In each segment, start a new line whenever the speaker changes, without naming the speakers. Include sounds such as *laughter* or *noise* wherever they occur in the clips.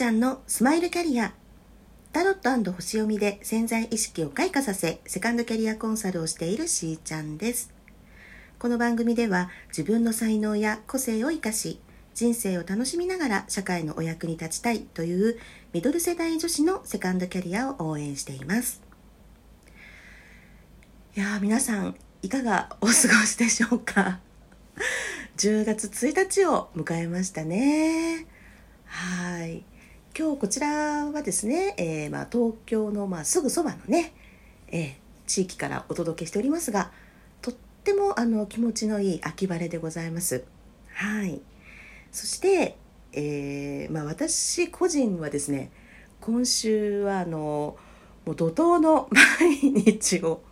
ちゃんのスマイルキャリア。タロット星読みで潜在意識を開花させセカンドキャリアコンサルをしているしーちゃんです。この番組では自分の才能や個性を生かし人生を楽しみながら社会のお役に立ちたいというミドル世代女子のセカンドキャリアを応援しています。いや皆さんいかがお過ごしでしょうか？*laughs* 10月1日を迎えましたね。はい。今日こちらはですね、えー、まあ、東京のまあすぐそばのね、えー、地域からお届けしておりますがとってもあの気持ちのいい秋晴れでございます。はいそして、えー、まあ、私個人はですね今週はあのもう怒涛の *laughs* 毎日を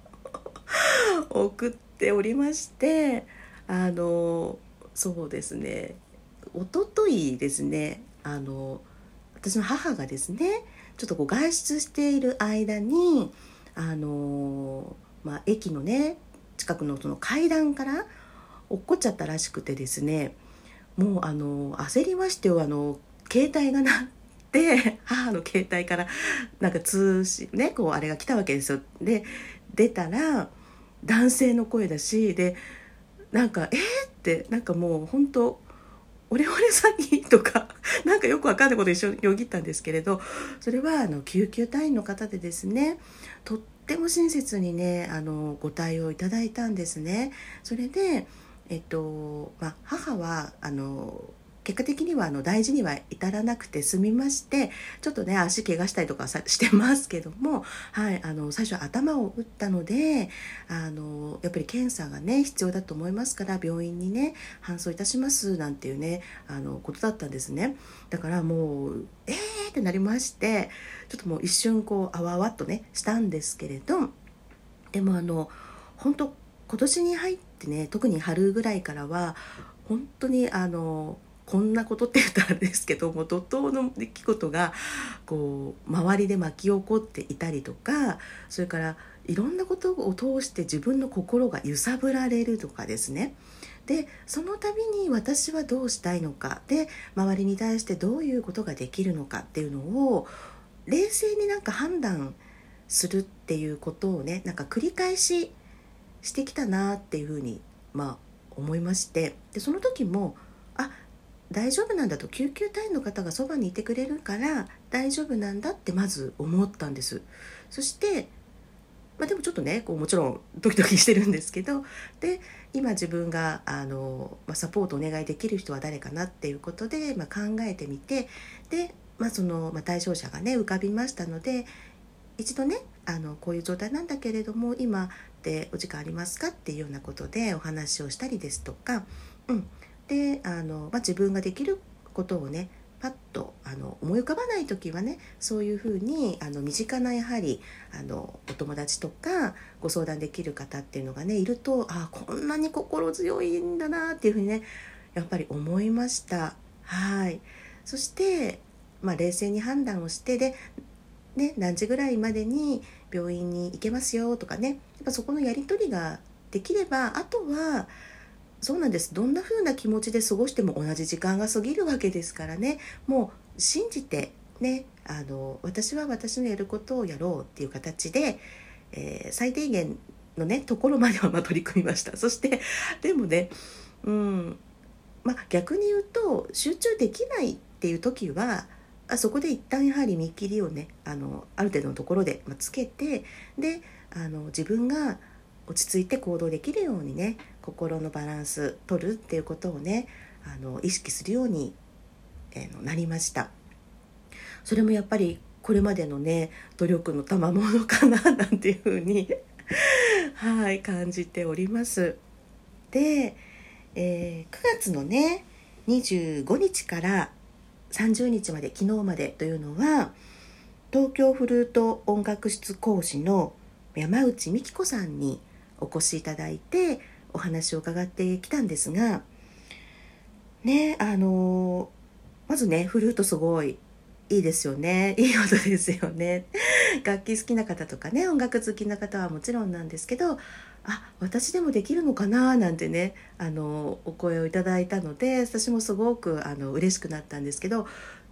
*laughs* 送っておりましてあのそうですねおとといですねあの私の母がですねちょっとこう外出している間にあのまあ、駅のね近くのその階段から落っこっちゃったらしくてですねもうあの焦りましてよあの携帯が鳴って *laughs* 母の携帯からなんか通信ねこうあれが来たわけですよ。で出たら男性の声だしでなんか「えー?」ってなんかもう本当オレオレ詐欺とか *laughs* なんかよくわかんないこと一緒によぎったんですけれどそれはあの救急隊員の方でですねとっても親切にねあのご対応いただいたんですね。それでえっとまあ、母はあの結果的にはあの大事には至らなくて済みましてちょっとね足怪我したりとかさしてますけども、はい、あの最初頭を打ったのであのやっぱり検査がね必要だと思いますから病院にね搬送いたしますなんていうねあのことだったんですね。だからもうえーってなりましてちょっともう一瞬こうあわあわっとねしたんですけれどでもあの本当今年に入ってね特に春ぐらいからは本当にあのこんなことって言ったらですけども怒涛の出来事がこう周りで巻き起こっていたりとかそれからいろんなことを通して自分の心が揺さぶられるとかですね。でその度に私はどうしたいのか。で周りに対してどういうことができるのかっていうのを冷静になんか判断するっていうことをねなんか繰り返ししてきたなっていうふうにまあ思いまして。でその時も大丈夫なんだと救急隊員の方がそばにいてくれるから大丈夫なんだってまず思ったんです。そしてまあ、でもちょっとねこうもちろんドキドキしてるんですけどで今自分があの、まあ、サポートお願いできる人は誰かなっていうことで、まあ、考えてみてで、まあ、その、まあ、対象者がね浮かびましたので一度ねあのこういう状態なんだけれども今でお時間ありますかっていうようなことでお話をしたりですとか、うん、であの、まあ、自分ができることをねパッとあの思い浮かばない時はねそういうふうにあの身近なやはりあのお友達とかご相談できる方っていうのがねいるとあこんなに心強いんだなっていうふうにねやっぱり思いました。はいそして、まあ、冷静に判断をしてで、ね、何時ぐらいまでに病院に行けますよとかねやっぱそこのやり取りができればあとはそうなんです。どんな風な気持ちで過ごしても同じ時間が過ぎるわけですからね。もう信じてねあの私は私のやることをやろうっていう形で、えー、最低限のねところまではま取り組みました。*laughs* そしてでもねうんまあ逆に言うと集中できないっていう時はあそこで一旦やはり見切りをねあのある程度のところで、まつけてであの自分が落ち着いて行動できるようにね心のバランス取るっていうことをねあの意識するように、えー、なりました。それもやっぱりこれまでのね努力の賜物かな *laughs* なんていうふうに *laughs* はい感じております。で、えー、9月のね25日から30日まで昨日までというのは東京フルート音楽室講師の山内美希子さんにお越しいただいてお話を伺ってきたんですがねあのまずねフルートすごいいいですよね。*laughs* いい音ですよね。楽器好きな方とかね音楽好きな方はもちろんなんですけどあ私でもできるのかななんてねあのお声をいただいたので私もすごくあの嬉しくなったんですけど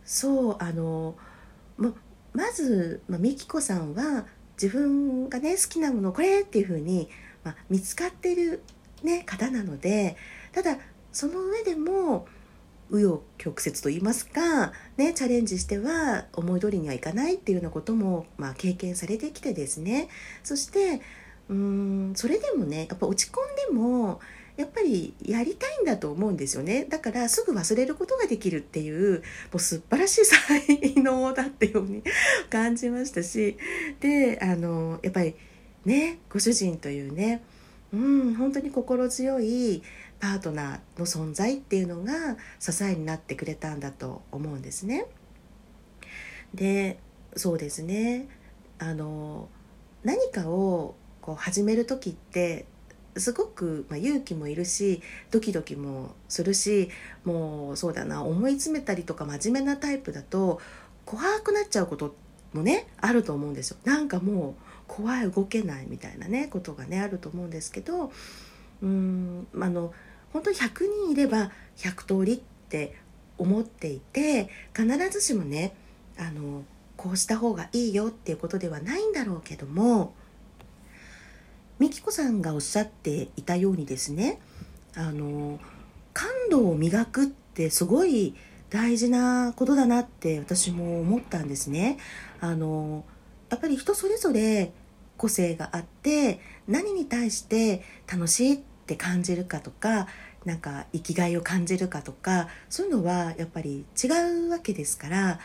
そうあのもまず、まあ、美紀子さんは自分がね好きなものこれっていうふうに、ま、見つかっている、ね、方なのでただその上でも紆余曲折と言いますか、ね、チャレンジしては思い通りにはいかないっていうようなことも、まあ、経験されてきてですね。そしてうんそれでもねやっぱ落ち込んでもやっぱりやりたいんだと思うんですよね。だからすぐ忘れることができるっていうもう素晴らしい才能だっていうように *laughs* 感じましたし。であのやっぱりねご主人というねうん本当に心強いパートナーの存在っていうのが支えになってくれたんだと思うんですね。でそうですねあの何かをこう始める時ってすごく、まあ、勇気もいるしドキドキもするしもうそうだな思い詰めたりとか真面目なタイプだと怖くなっちゃうこともねあると思うんですよ。なんかもう怖い動けないみたいなねことがねあると思うんですけどうんあの本当に100人いれば100通りって思っていて必ずしもねあのこうした方がいいよっていうことではないんだろうけども美紀子さんがおっしゃっていたようにですねあの感度を磨くってすごい大事なことだなって私も思ったんですね。あのやっぱり人それぞれ個性があって何に対して楽しいって感じるかとかなんか生きがいを感じるかとかそういうのはやっぱり違うわけですから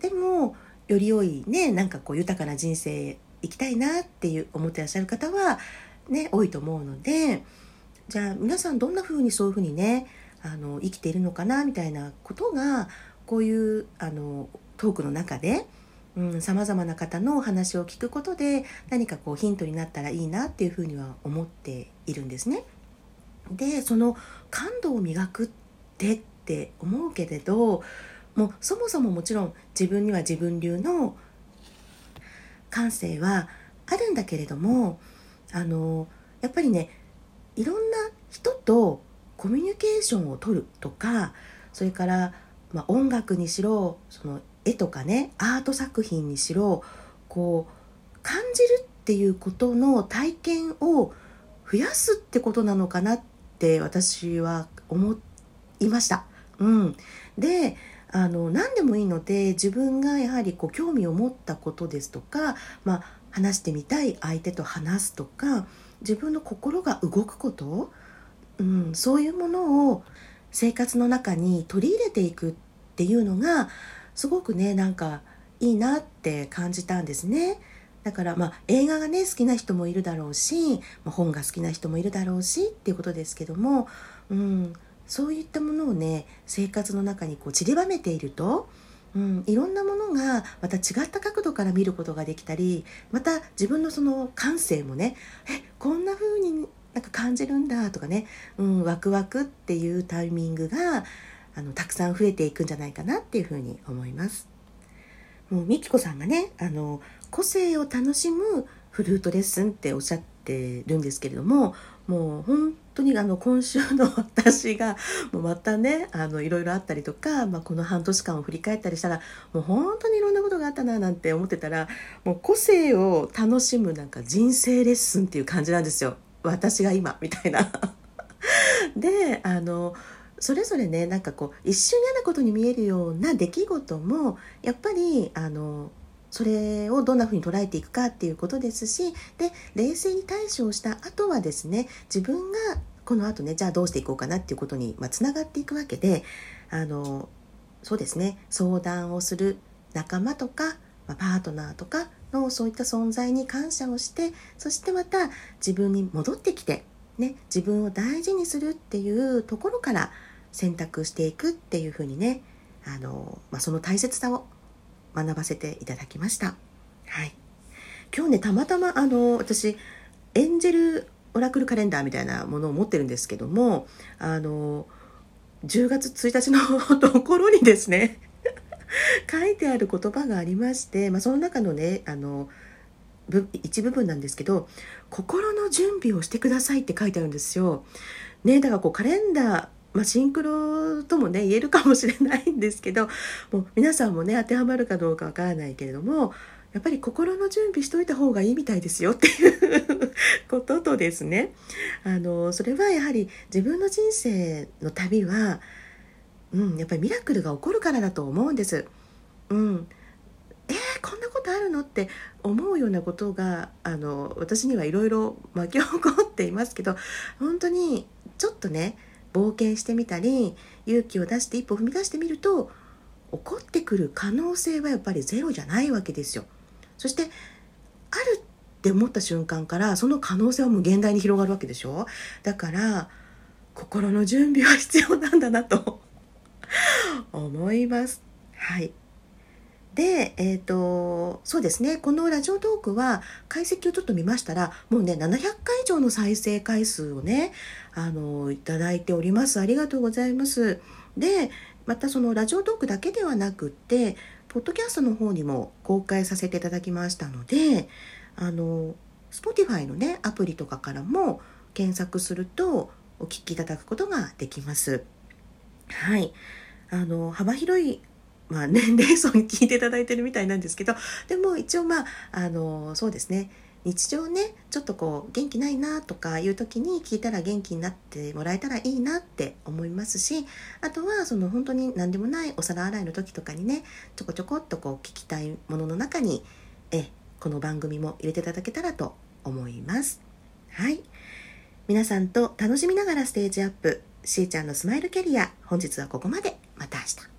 でもより良いねなんかこう豊かな人生生きたいなっていう思ってらっしゃる方はね多いと思うのでじゃあ皆さんどんな風にそういう風にねあの生きているのかなみたいなことがこういうあのトークの中でさまざまな方のお話を聞くことで何かこうヒントになったらいいなっていうふうには思っているんですね。でその感度を磨くってって思うけれどもうそもそももちろん自分には自分流の感性はあるんだけれどもあのやっぱりねいろんな人とコミュニケーションをとるとかそれから、まあ、音楽にしろその絵とかねアート作品にしろこう感じるっていうことの体験を増やすってことなのかなって私は思いました。うん、であの何でもいいので自分がやはりこう興味を持ったことですとか、まあ、話してみたい相手と話すとか自分の心が動くこと、うん、そういうものを生活の中に取り入れていくっていうのがすごくねなんかいいなって感じたんですね。だからまあ映画がね好きな人もいるだろうし、まあ、本が好きな人もいるだろうしっていうことですけども、うん、そういったものをね生活の中にこう散りばめていると、うん、いろんなものがまた違った角度から見ることができたりまた自分のその感性もねえこんな風になんか感じるんだとかね、うん、ワクワクっていうタイミングがあのたくさん増えていくんじゃないかなっていうふうに思います。もうみきこさんがねあの個性を楽しむフルートレッスンっておっしゃってるんですけれどももう本当にあの今週の私が *laughs* もうまたねあのいろいろあったりとか、まあ、この半年間を振り返ったりしたらもう本当にいろんなことがあったななんて思ってたらもう個性を楽しむなんか人生レッスンっていう感じなんですよ私が今みたいな。*laughs* であのそれぞれねなんかこう一瞬嫌なことに見えるような出来事もやっぱりあのそれをどんな風に捉えていくかっていうことですしで冷静に対処をした後はですね自分がこの後ねじゃあどうしていこうかなっていうことにつな、まあ、がっていくわけであのそうですね相談をする仲間とか、まあ、パートナーとかのそういった存在に感謝をしてそしてまた自分に戻ってきて、ね、自分を大事にするっていうところから選択していくっていうふうにねあの、まあ、その大切さを学ばせていただきました。はい。今日ね、たまたまあの、私、エンジェルオラクルカレンダーみたいなものを持ってるんですけども、あの、10月1日のところにですね *laughs* 書いてある言葉がありまして、まあ、その中のね、あの、一部分なんですけど心の準備をしてくださいって書いてあるんですよ。ねだからこうカレンダーまあ、シンクロともね言えるかもしれないんですけどもう皆さんもね当てはまるかどうかわからないけれどもやっぱり心の準備しといた方がいいみたいですよっていうこととですねあのそれはやはり自分の人生の旅は、うん、やっぱりミラクルが起こるからだと思うんです。うん、こんなことあるのって思うようなことがあの私にはいろいろ *laughs* 巻き起こっていますけど本当にちょっとね冒険してみたり勇気を出して一歩踏み出してみると起ってくる可能性はやっぱりゼロじゃないわけですよ。そしてあるって思った瞬間からその可能性は無限大に広がるわけでしょだから心の準備は必要なんだなと思います。はいで、えっ、ー、と、そうですね、このラジオトークは解析をちょっと見ましたら、もうね、700回以上の再生回数をね、あの、いただいております。ありがとうございます。で、またそのラジオトークだけではなくって、ポッドキャストの方にも公開させていただきましたので、あの、Spotify のね、アプリとかからも検索するとお聞きいただくことができます。はい。あの、幅広いまあ、年齢層に聞いていただいてるみたいなんですけどでも一応まああのそうですね。日常ねちょっとこう元気ないなとかいう時に聞いたら元気になってもらえたらいいなって思いますしあとはその本当に何でもないお皿洗いの時とかにねちょこちょこっとこう聞きたいものの中にえこの番組も入れていただけたらと思います。はい。皆さんと楽しみながらステージアップ。しーちゃんのスマイルキャリア。本日はここまで。また明日。